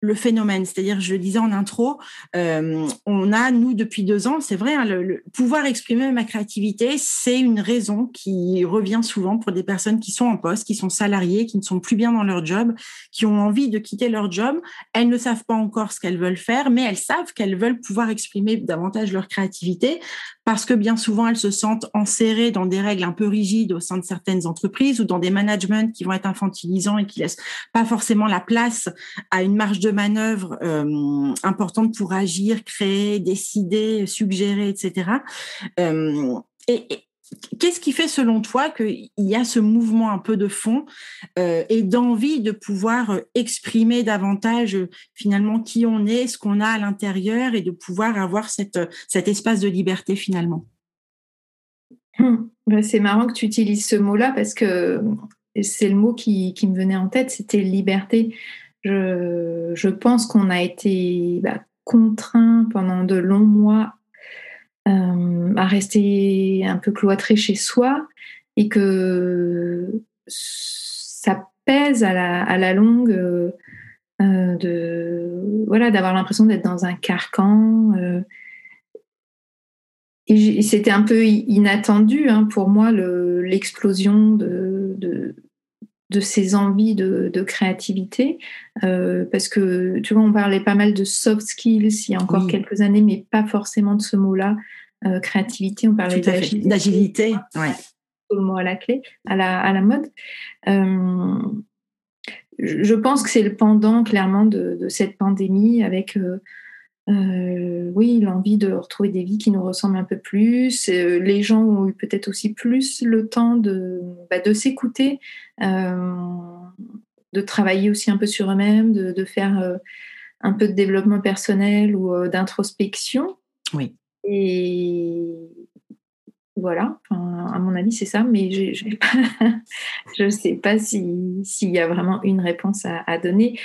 S1: le phénomène. C'est-à-dire, je le disais en intro, euh, on a, nous, depuis deux ans, c'est vrai, hein, pouvoir exprimer ma créativité, c'est une raison qui revient souvent pour des personnes qui sont en poste, qui sont salariées, qui ne sont plus bien dans leur job, qui ont envie de quitter leur job. Elles ne savent pas encore ce qu'elles veulent faire, mais elles savent qu'elles veulent pouvoir exprimer davantage leur créativité parce que bien souvent, elles se sentent enserrées dans des règles un peu rigides au sein de certaines entreprises ou dans des managements qui vont être infantilisants et qui laissent pas forcément la place à une marge de de manœuvre euh, importante pour agir, créer, décider, suggérer, etc. Euh, et, Qu'est-ce qui fait selon toi qu'il y a ce mouvement un peu de fond euh, et d'envie de pouvoir exprimer davantage finalement qui on est, ce qu'on a à l'intérieur et de pouvoir avoir cette, cet espace de liberté finalement?
S2: Hum, bah, C'est marrant que tu utilises ce mot-là parce que c'est le mot qui, qui, me venait en tête, c'était liberté. Je, pense qu'on a été bah, contraint pendant de longs mois euh, à rester un peu cloîtré chez soi et que ça pèse à la, longue euh, de voilà d'avoir l'impression d'être dans un carcan. Euh. c'était un peu inattendu hein, pour moi l'explosion de ces envies de, créativité, euh, parce que tu vois, on parlait pas mal de soft skills il y a encore quelques années, mais pas forcément de ce mot-là, euh, créativité. On parlait
S1: d'agilité. Ouais.
S2: Le mot à la clé, à la, à la mode. Euh, je pense que c'est le pendant clairement de, cette pandémie avec euh, oui, l'envie de retrouver des vies qui nous ressemblent un peu plus. Euh, les gens ont eu peut-être aussi plus le temps de, bah, de s'écouter, euh, de travailler aussi un peu sur eux-mêmes, de, faire un peu de développement personnel ou d'introspection.
S1: Oui.
S2: Et voilà, à mon avis, c'est ça, mais je ne sais pas [laughs] s'il y a vraiment une réponse à, à donner.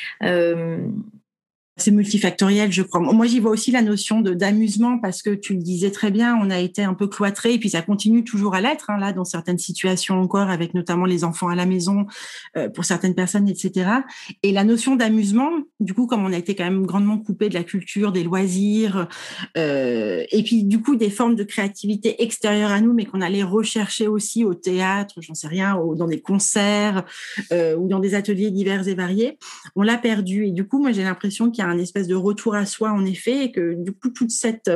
S1: C'est multifactoriel, je crois. Moi, j'y vois aussi la notion d'amusement parce que tu le disais très bien, on a été un peu cloîtré et puis ça continue toujours à l'être hein, là dans certaines situations encore, avec notamment les enfants à la maison euh, pour certaines personnes, etc. Et la notion d'amusement, du coup, comme on a été quand même grandement coupé de la culture, des loisirs, euh, et puis du coup des formes de créativité extérieures à nous, mais qu'on allait rechercher aussi au théâtre, j'en sais rien, dans des concerts euh, ou dans des ateliers divers et variés, on l'a perdu. Et du coup, moi, j'ai l'impression qu'il un espèce de retour à soi en effet, et que du coup toute cette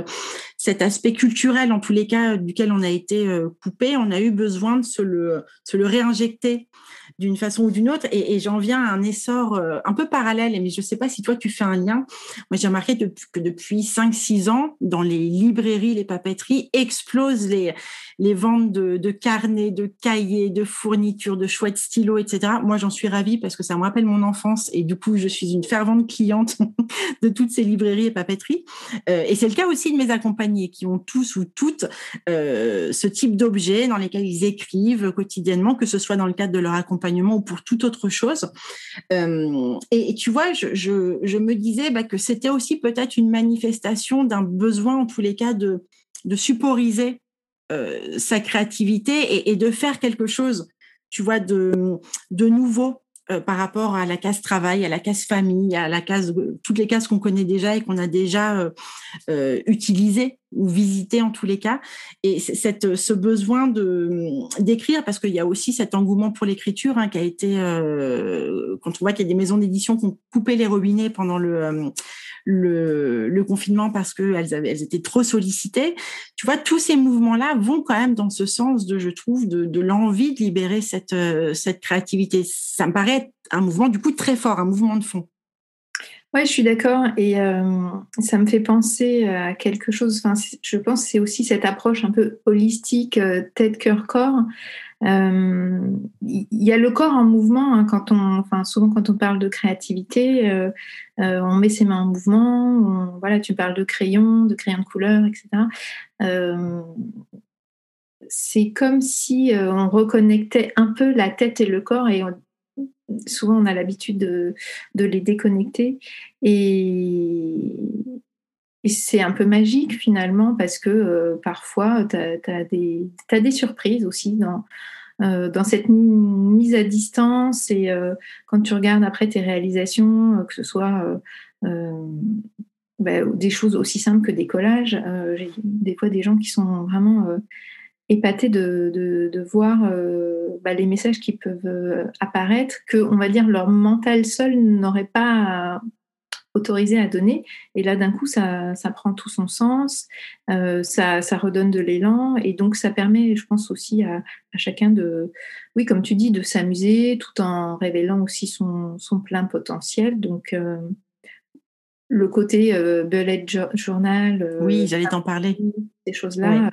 S1: cet aspect culturel en tous les cas duquel on a été euh, coupé, on a eu besoin de se le se le réinjecter d'une façon ou d'une autre. Et, j'en viens à un essor euh, un peu parallèle, mais je ne sais pas si toi tu fais un lien. Moi, j'ai remarqué que depuis 5-6 ans, dans les librairies, les papeteries, explosent les, les ventes de, de carnets, de cahiers, de fournitures, de chouettes stylos, etc. Moi, j'en suis ravie parce que ça me rappelle mon enfance et du coup, je suis une fervente cliente [laughs] de toutes ces librairies et papeteries. Euh, et c'est le cas aussi de mes accompagnés qui ont tous ou toutes euh, ce type d'objets dans lesquels ils écrivent quotidiennement, que ce soit dans le cadre de leur accompagnement ou pour toute autre chose. Euh, et, tu vois, je, me disais bah, que c'était aussi peut-être une manifestation d'un besoin, en tous les cas, de, de supporiser euh, sa créativité et, de faire quelque chose, tu vois, de, de nouveau euh, par rapport à la case travail, à la case famille, à la case toutes les cases qu'on connaît déjà et qu'on a déjà euh, euh, utilisées ou visitées en tous les cas. Et cette, ce besoin de d'écrire, parce qu'il y a aussi cet engouement pour l'écriture hein, qui a été quand on voit qu'il y a des maisons d'édition qui ont coupé les robinets pendant le le, le, confinement parce qu'elles elles étaient trop sollicitées. Tu vois, tous ces mouvements-là vont quand même dans ce sens de, je trouve, de, de l'envie de libérer cette, euh, cette créativité. Ça me paraît un mouvement du coup très fort, un mouvement de fond.
S2: Oui, je suis d'accord. Et euh, ça me fait penser à quelque chose. Enfin, je pense que c'est aussi cette approche un peu holistique, euh, tête, cœur, corps. Il y a le corps en mouvement hein, quand on, enfin souvent quand on parle de créativité, euh, on met ses mains en mouvement, voilà, tu parles de crayon, de crayon de couleur, etc. Euh, c'est comme si euh, on reconnectait un peu la tête et le corps et souvent on a l'habitude de, les déconnecter et, c'est un peu magique finalement parce que parfois tu as, des surprises aussi dans, euh, cette mise à distance et euh, quand tu regardes après tes réalisations, euh, que ce soit bah, des choses aussi simples que des collages. Des fois des gens qui sont vraiment épatés de, de, voir bah, les messages qui peuvent apparaître, que on va dire leur mental seul n'aurait pas autorisé à donner. Et là, d'un coup, ça, ça, prend tout son sens, euh, ça, ça, redonne de l'élan. Et donc, ça permet, je pense, aussi à, chacun de, oui, comme tu dis, de s'amuser tout en révélant aussi son, son plein potentiel. Donc, euh, le côté euh, bullet journal.
S1: Euh, oui, j'allais t'en parler.
S2: Ces choses-là.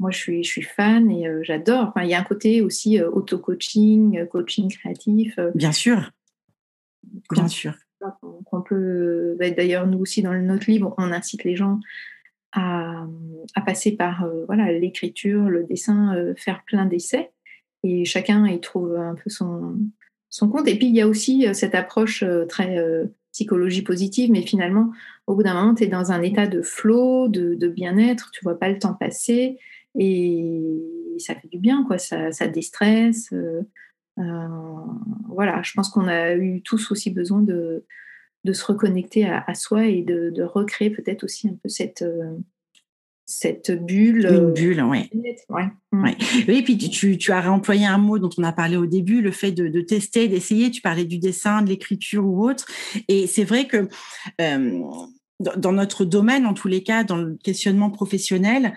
S2: Moi, je suis, je suis fan et j'adore. Enfin, il y a un côté aussi auto-coaching, coaching créatif.
S1: Bien sûr. Bien sûr
S2: qu'on peut. Bah, d'ailleurs, nous aussi, dans notre livre, on incite les gens à, passer par euh, voilà l'écriture, le dessin, euh, faire plein d'essais. Et chacun y trouve un peu son, son compte. Et puis, il y a aussi euh, cette approche très psychologie positive, mais finalement, au bout d'un moment, tu es dans un état de flow, de, bien-être, tu vois pas le temps passer. Et ça fait du bien, quoi. Ça, ça déstresse. Euh, voilà, je pense qu'on a eu tous aussi besoin de, de se reconnecter à, soi et de, recréer peut-être aussi un peu cette, euh, cette bulle.
S1: Une euh, bulle, oui. Ouais. Mm. Ouais. Oui, et puis tu, tu, as réemployé un mot dont on a parlé au début, le fait de, de tester, d'essayer. Tu parlais du dessin, de l'écriture ou autre. Et c'est vrai que dans notre domaine, en tous les cas, dans le questionnement professionnel,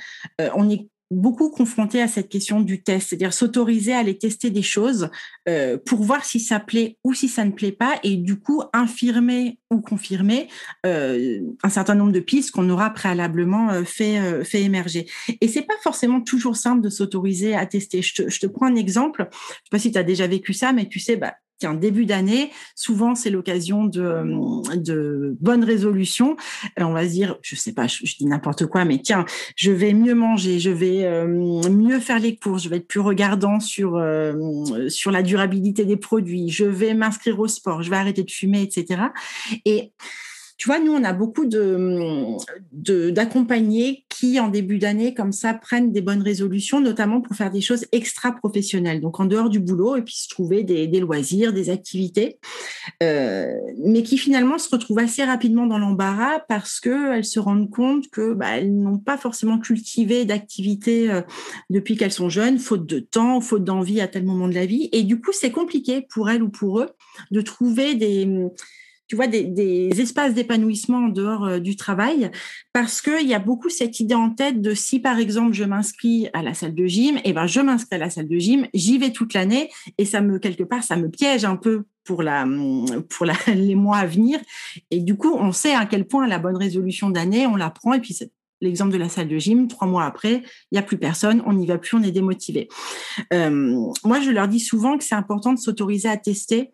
S1: on est beaucoup confronté à cette question du test, c'est-à-dire s'autoriser à aller tester des choses euh, pour voir si ça plaît ou si ça ne plaît pas, et du coup infirmer ou confirmer euh, un certain nombre de pistes qu'on aura préalablement euh, fait émerger. Et c'est pas forcément toujours simple de s'autoriser à tester. Je te, je te prends un exemple. Je sais pas si tu as déjà vécu ça, mais tu sais, bah, début d'année, souvent c'est l'occasion de, de bonnes résolutions. Euh, on va se dire, je sais pas, je, dis n'importe quoi, mais tiens, je vais mieux manger, je vais euh, mieux faire les courses, je vais être plus regardant sur euh, sur la durabilité des produits, je vais m'inscrire au sport, je vais arrêter de fumer, etc. Et tu vois, nous, on a beaucoup de, d'accompagnés qui, en début d'année, comme ça, prennent des bonnes résolutions, notamment pour faire des choses extra-professionnelles, donc en dehors du boulot, et puis se trouver des, loisirs, des activités, euh, mais qui finalement se retrouvent assez rapidement dans l'embarras parce qu'elles se rendent compte que bah, n'ont pas forcément cultivé d'activité euh, depuis qu'elles sont jeunes, faute de temps, faute d'envie à tel moment de la vie, et du coup, c'est compliqué pour elles ou pour eux de trouver des tu vois, des, espaces d'épanouissement en dehors euh, du travail, parce qu'il y a beaucoup cette idée en tête de si, par exemple, je m'inscris à la salle de gym, et eh ben, je m'inscris à la salle de gym, j'y vais toute l'année, et ça me, quelque part, ça me piège un peu pour la, pour la, [laughs] les mois à venir. Et du coup, on sait à quel point la bonne résolution d'année, on la prend, et puis l'exemple de la salle de gym, trois mois après, il n'y a plus personne, on n'y va plus, on est démotivé. Euh, moi, je leur dis souvent que c'est important de s'autoriser à tester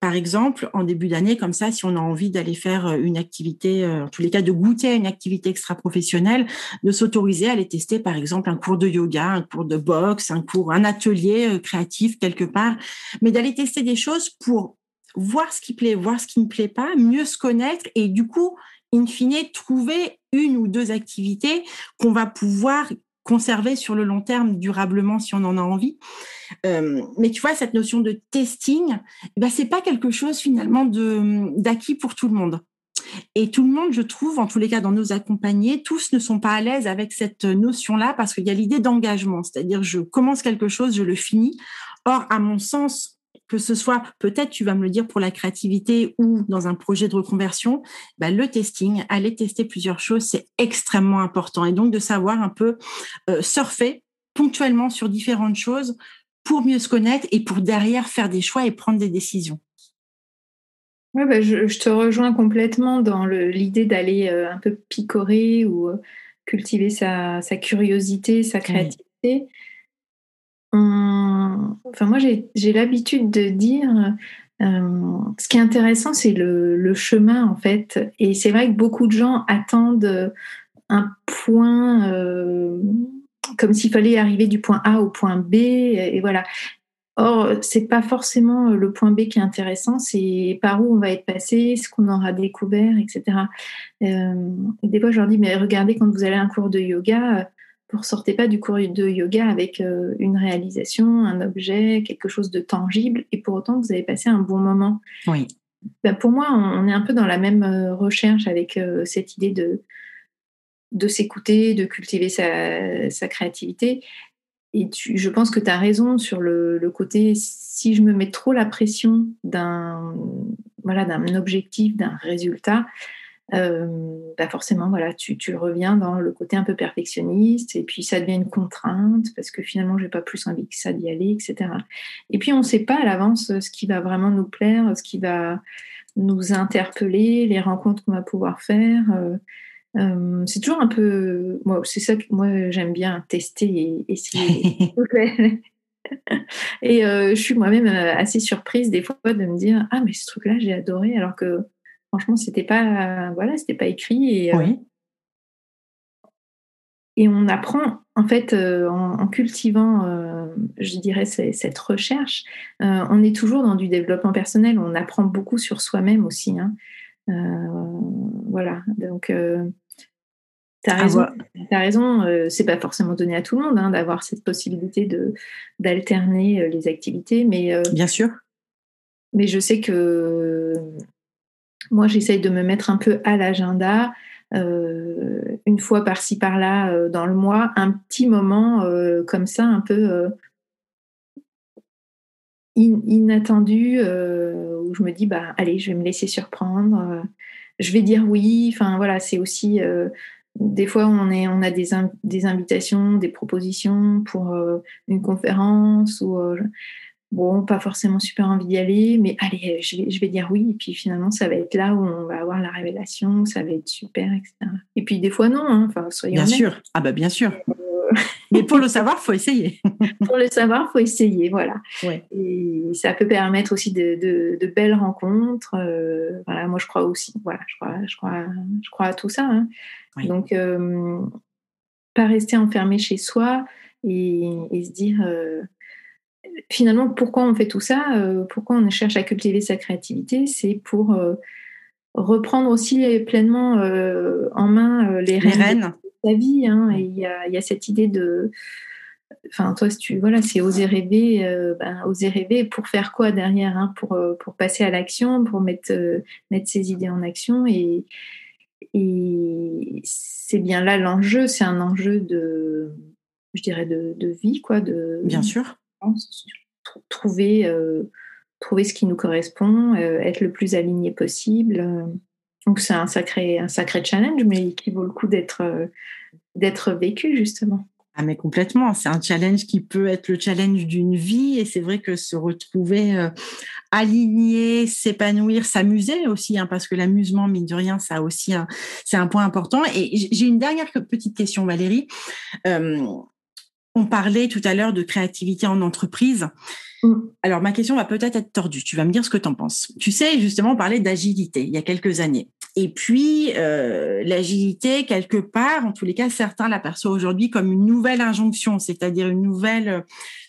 S1: par exemple, en début d'année, comme ça, si on a envie d'aller faire euh, une activité, euh, en tous les cas de goûter à une activité extra-professionnelle, de s'autoriser à aller tester, par exemple, un cours de yoga, un cours de boxe, un cours, un atelier euh, créatif quelque part, mais d'aller tester des choses pour voir ce qui plaît, voir ce qui ne plaît pas, mieux se connaître et du coup, in fine, trouver une ou deux activités qu'on va pouvoir conserver sur le long terme durablement si on en a envie. Euh, mais tu vois, cette notion de testing, eh ben, pas quelque chose finalement de d'acquis pour tout le monde. Et tout le monde, je trouve, en tous les cas dans nos accompagnés, tous ne sont pas à l'aise avec cette notion-là parce qu'il y a l'idée d'engagement, c'est-à-dire je commence quelque chose, je le finis. Or, à mon sens, que ce soit peut-être, tu vas me le dire, pour la créativité ou dans un projet de reconversion, bah, le testing, aller tester plusieurs choses, c'est extrêmement important. Et donc de savoir un peu euh, surfer ponctuellement sur différentes choses pour mieux se connaître et pour derrière faire des choix et prendre des décisions.
S2: Ouais, bah, je, te rejoins complètement dans l'idée d'aller euh, un peu picorer ou euh, cultiver sa, curiosité, sa créativité. Enfin, moi, j'ai l'habitude de dire, euh, ce qui est intéressant, c'est le, chemin, en fait. Et c'est vrai que beaucoup de gens attendent un point, euh, comme s'il fallait arriver du point A au point B, et, voilà. Or, c'est pas forcément le point B qui est intéressant, c'est par où on va être passé, ce qu'on aura découvert, etc. Euh, des fois, je leur dis, mais regardez, quand vous allez à un cours de yoga, vous ne sortez pas du cours de yoga avec euh, une réalisation, un objet, quelque chose de tangible, et pour autant vous avez passé un bon moment.
S1: Oui.
S2: ben, pour moi, on est un peu dans la même recherche avec cette idée de, de s'écouter, de cultiver sa, sa créativité. Et je pense que tu as raison sur le, côté, si je me mets trop la pression d'un voilà, d'un objectif, d'un résultat, euh, bah forcément, voilà, tu, tu, reviens dans le côté un peu perfectionniste, et puis ça devient une contrainte, parce que finalement, j'ai pas plus envie que ça d'y aller, etc. Et puis, on ne sait pas à l'avance ce qui va vraiment nous plaire, ce qui va nous interpeller, les rencontres qu'on va pouvoir faire. Euh, euh, c'est toujours un peu. Moi, c'est ça que moi j'aime bien tester et essayer. [laughs] et euh, je suis moi-même euh, assez surprise des fois de me dire ah mais ce truc-là j'ai adoré alors que franchement c'était pas voilà c'était pas écrit et oui. et on apprend en fait en, cultivant je dirais cette recherche on est toujours dans du développement personnel on apprend beaucoup sur soi-même aussi hein. voilà donc tu as raison, as raison euh, c'est pas forcément donné à tout le monde hein, d'avoir cette possibilité de d'alterner euh, les activités, mais
S1: euh, bien sûr.
S2: Mais je sais que moi, j'essaye de me mettre un peu à l'agenda, une fois par-ci par-là dans le mois, un petit moment comme ça, un peu inattendu, où je me dis bah allez, je vais me laisser surprendre, je vais dire oui. Enfin voilà, c'est aussi des fois, on, est, on a des, des invitations, des propositions pour euh, une conférence ou euh, bon, pas forcément super envie d'y aller, mais allez, je vais, je vais, dire oui. Et puis finalement, ça va être là où on va avoir la révélation, ça va être super, etc. Et puis des fois, non. Hein, enfin, soyons
S1: bien sûr. Ah bah bien sûr. Euh, mais pour le [laughs] savoir, faut essayer.
S2: pour le savoir, faut essayer, voilà. Et ça peut permettre aussi de, de, belles rencontres. voilà, moi, je crois aussi. Voilà, je crois, je crois, je crois à tout ça. Hein. Donc, euh, pas rester enfermé chez soi et, se dire euh, finalement pourquoi on fait tout ça, euh, pourquoi on cherche à cultiver sa créativité, c'est pour reprendre aussi pleinement en main les, rênes, de sa vie. Hein. et il y a, cette idée de enfin toi tu voilà c'est oser rêver ben, oser rêver pour faire quoi derrière hein, pour pour passer à l'action pour mettre mettre ses idées en action et et c'est bien là l'enjeu, c'est un enjeu de, je dirais, de, de, vie, quoi. De,
S1: bien sûr.
S2: Trouver, euh, trouver ce qui nous correspond, euh, être le plus aligné possible. Donc c'est un sacré, un sacré challenge, mais qui vaut le coup d'être, euh, d'être vécu justement.
S1: Ah mais complètement, c'est un challenge qui peut être le challenge d'une vie et c'est vrai que se retrouver euh, aligné, s'épanouir, s'amuser aussi, hein, parce que l'amusement, mine de rien, ça aussi, c'est un point important. Et j'ai une dernière petite question, Valérie. Euh, on parlait tout à l'heure de créativité en entreprise. Mm. Alors, ma question va peut-être être tordue. Tu vas me dire ce que tu en penses. Tu sais, justement, on parlait d'agilité il y a quelques années. Et puis, euh, l'agilité, quelque part, en tous les cas, certains l'aperçoivent aujourd'hui comme une nouvelle injonction, c'est-à-dire une nouvelle euh,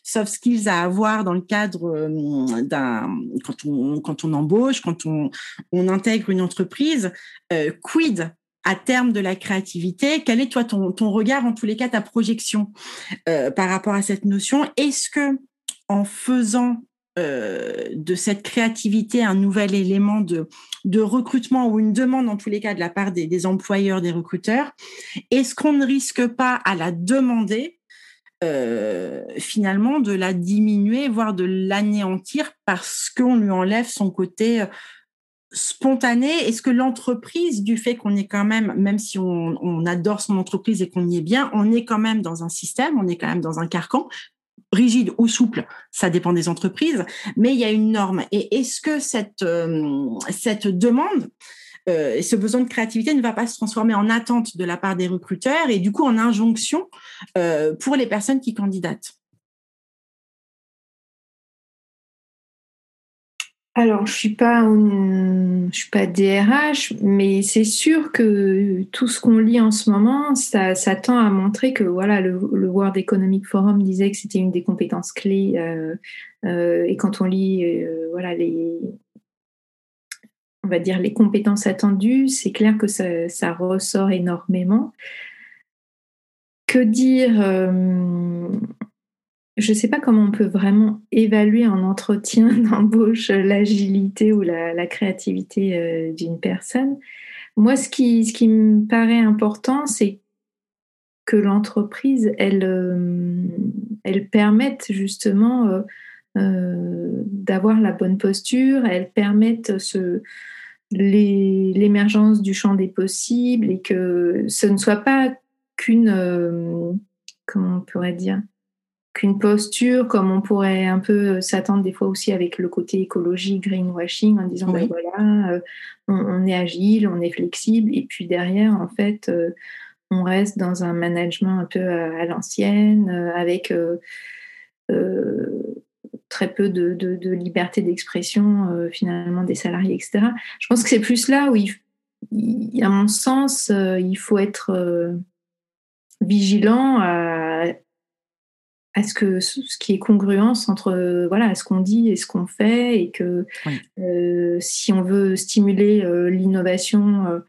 S1: soft skills à avoir dans le cadre euh, d'un quand on quand on embauche, quand on, on intègre une entreprise. quid à terme de la créativité Quel est toi ton, regard, en tous les cas, ta projection par rapport à cette notion? Est-ce que en faisant euh, de cette créativité un nouvel élément de, recrutement ou une demande en tous les cas de la part des, employeurs, des recruteurs, est-ce qu'on ne risque pas à la demander euh, finalement de la diminuer, voire de l'anéantir parce qu'on lui enlève son côté euh, spontané Est-ce que l'entreprise, du fait qu'on est quand même, même si on, on, adore son entreprise et qu'on y est bien, on est quand même dans un système, on est quand même dans un carcan rigide ou souple, ça dépend des entreprises, mais il y a une norme. Et est-ce que cette, euh, cette demande euh, ce besoin de créativité ne va pas se transformer en attente de la part des recruteurs et du coup en injonction euh, pour les personnes qui candidatent?
S2: Alors, je suis pas, je suis pas DRH, mais c'est sûr que tout ce qu'on lit en ce moment, ça, tend à montrer que voilà, le, World Economic Forum disait que c'était une des compétences clés. Euh, euh, et quand on lit, euh, voilà, les, on va dire les compétences attendues, c'est clair que ça, ressort énormément. Que dire je ne sais pas comment on peut vraiment évaluer en entretien [laughs] d'embauche l'agilité ou la, créativité euh, d'une personne. Moi, ce qui, me paraît important, c'est que l'entreprise, elle, euh, permette justement euh, d'avoir la bonne posture, elle permette ce, l'émergence du champ des possibles et que ce ne soit pas qu'une, comment on pourrait dire, qu'une posture, comme on pourrait un peu s'attendre des fois aussi avec le côté écologie, greenwashing, en disant ben voilà, euh, on, est agile, on est flexible, et puis derrière, en fait, euh, on reste dans un management un peu à, l'ancienne, euh, avec très peu de, de liberté d'expression finalement des salariés, etc. Je pense que c'est plus là où, il, à mon sens, il faut être vigilant à à ce que ce qui est congruence entre euh, voilà ce qu'on dit et ce qu'on fait et que euh, si on veut stimuler euh, l'innovation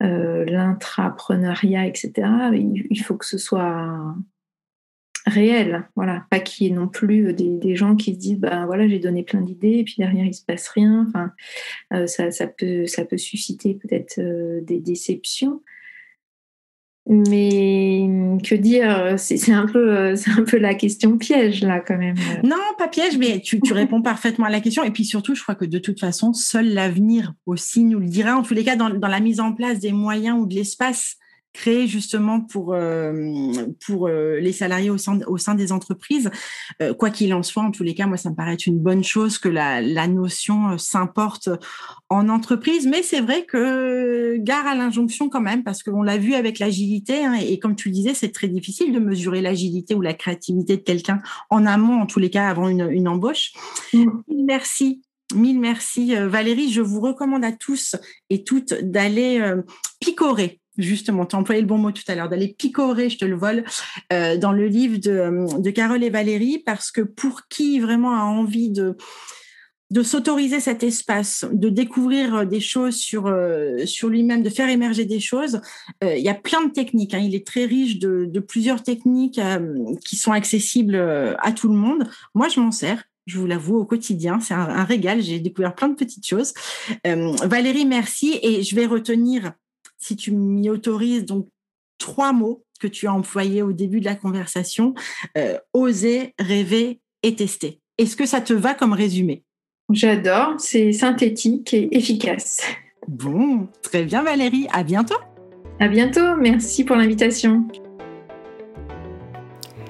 S2: l'intrapreneuriat etc il, faut que ce soit réel voilà. Pas qu'il y ait non plus des, gens qui se disent ben voilà j'ai donné plein d'idées et puis derrière il se passe rien. Enfin ça, ça peut ça peut susciter peut-être des déceptions mais que dire C'est un peu, [laughs] c'est un peu la question piège là quand même.
S1: Non, pas piège, mais tu, réponds parfaitement à la question. Et puis surtout, je crois que de toute façon, seul l'avenir aussi nous le dira. En tous les cas, dans la mise en place des moyens ou de l'espace créé justement pour euh, pour euh, les salariés au sein au sein des entreprises. Euh, quoi qu'il en soit, en tous les cas, moi ça me paraît être une bonne chose que la, la notion s'importe en entreprise. Mais c'est vrai que gare à l'injonction quand même, parce qu'on l'a vu avec l'agilité. Hein, et, comme tu le disais, c'est très difficile de mesurer l'agilité ou la créativité de quelqu'un en amont, en tous les cas avant une, une embauche. Mmh. Merci Mille merci Valérie. Je vous recommande à tous et toutes d'aller picorer justement, tu as employé le bon mot tout à l'heure, d'aller picorer, je te le vole, euh, dans le livre de, euh, de Carole et Valérie, parce que pour qui vraiment a envie de de s'autoriser cet espace, de découvrir euh, des choses sur sur lui-même, de faire émerger des choses. il y a plein de techniques. Hein. Il est très riche de, plusieurs techniques qui sont accessibles à tout le monde. Moi, je m'en sers. Je vous l'avoue au quotidien, c'est un, régal. J'ai découvert plein de petites choses. Valérie, merci. Et je vais retenir si tu m'y autorises, donc trois mots que tu as employés au début de la conversation, euh, oser, rêver et tester. Est-ce que ça te va comme résumé?
S2: J'adore, c'est synthétique et efficace.
S1: Bon, très bien Valérie, à bientôt.
S2: À bientôt, merci pour l'invitation.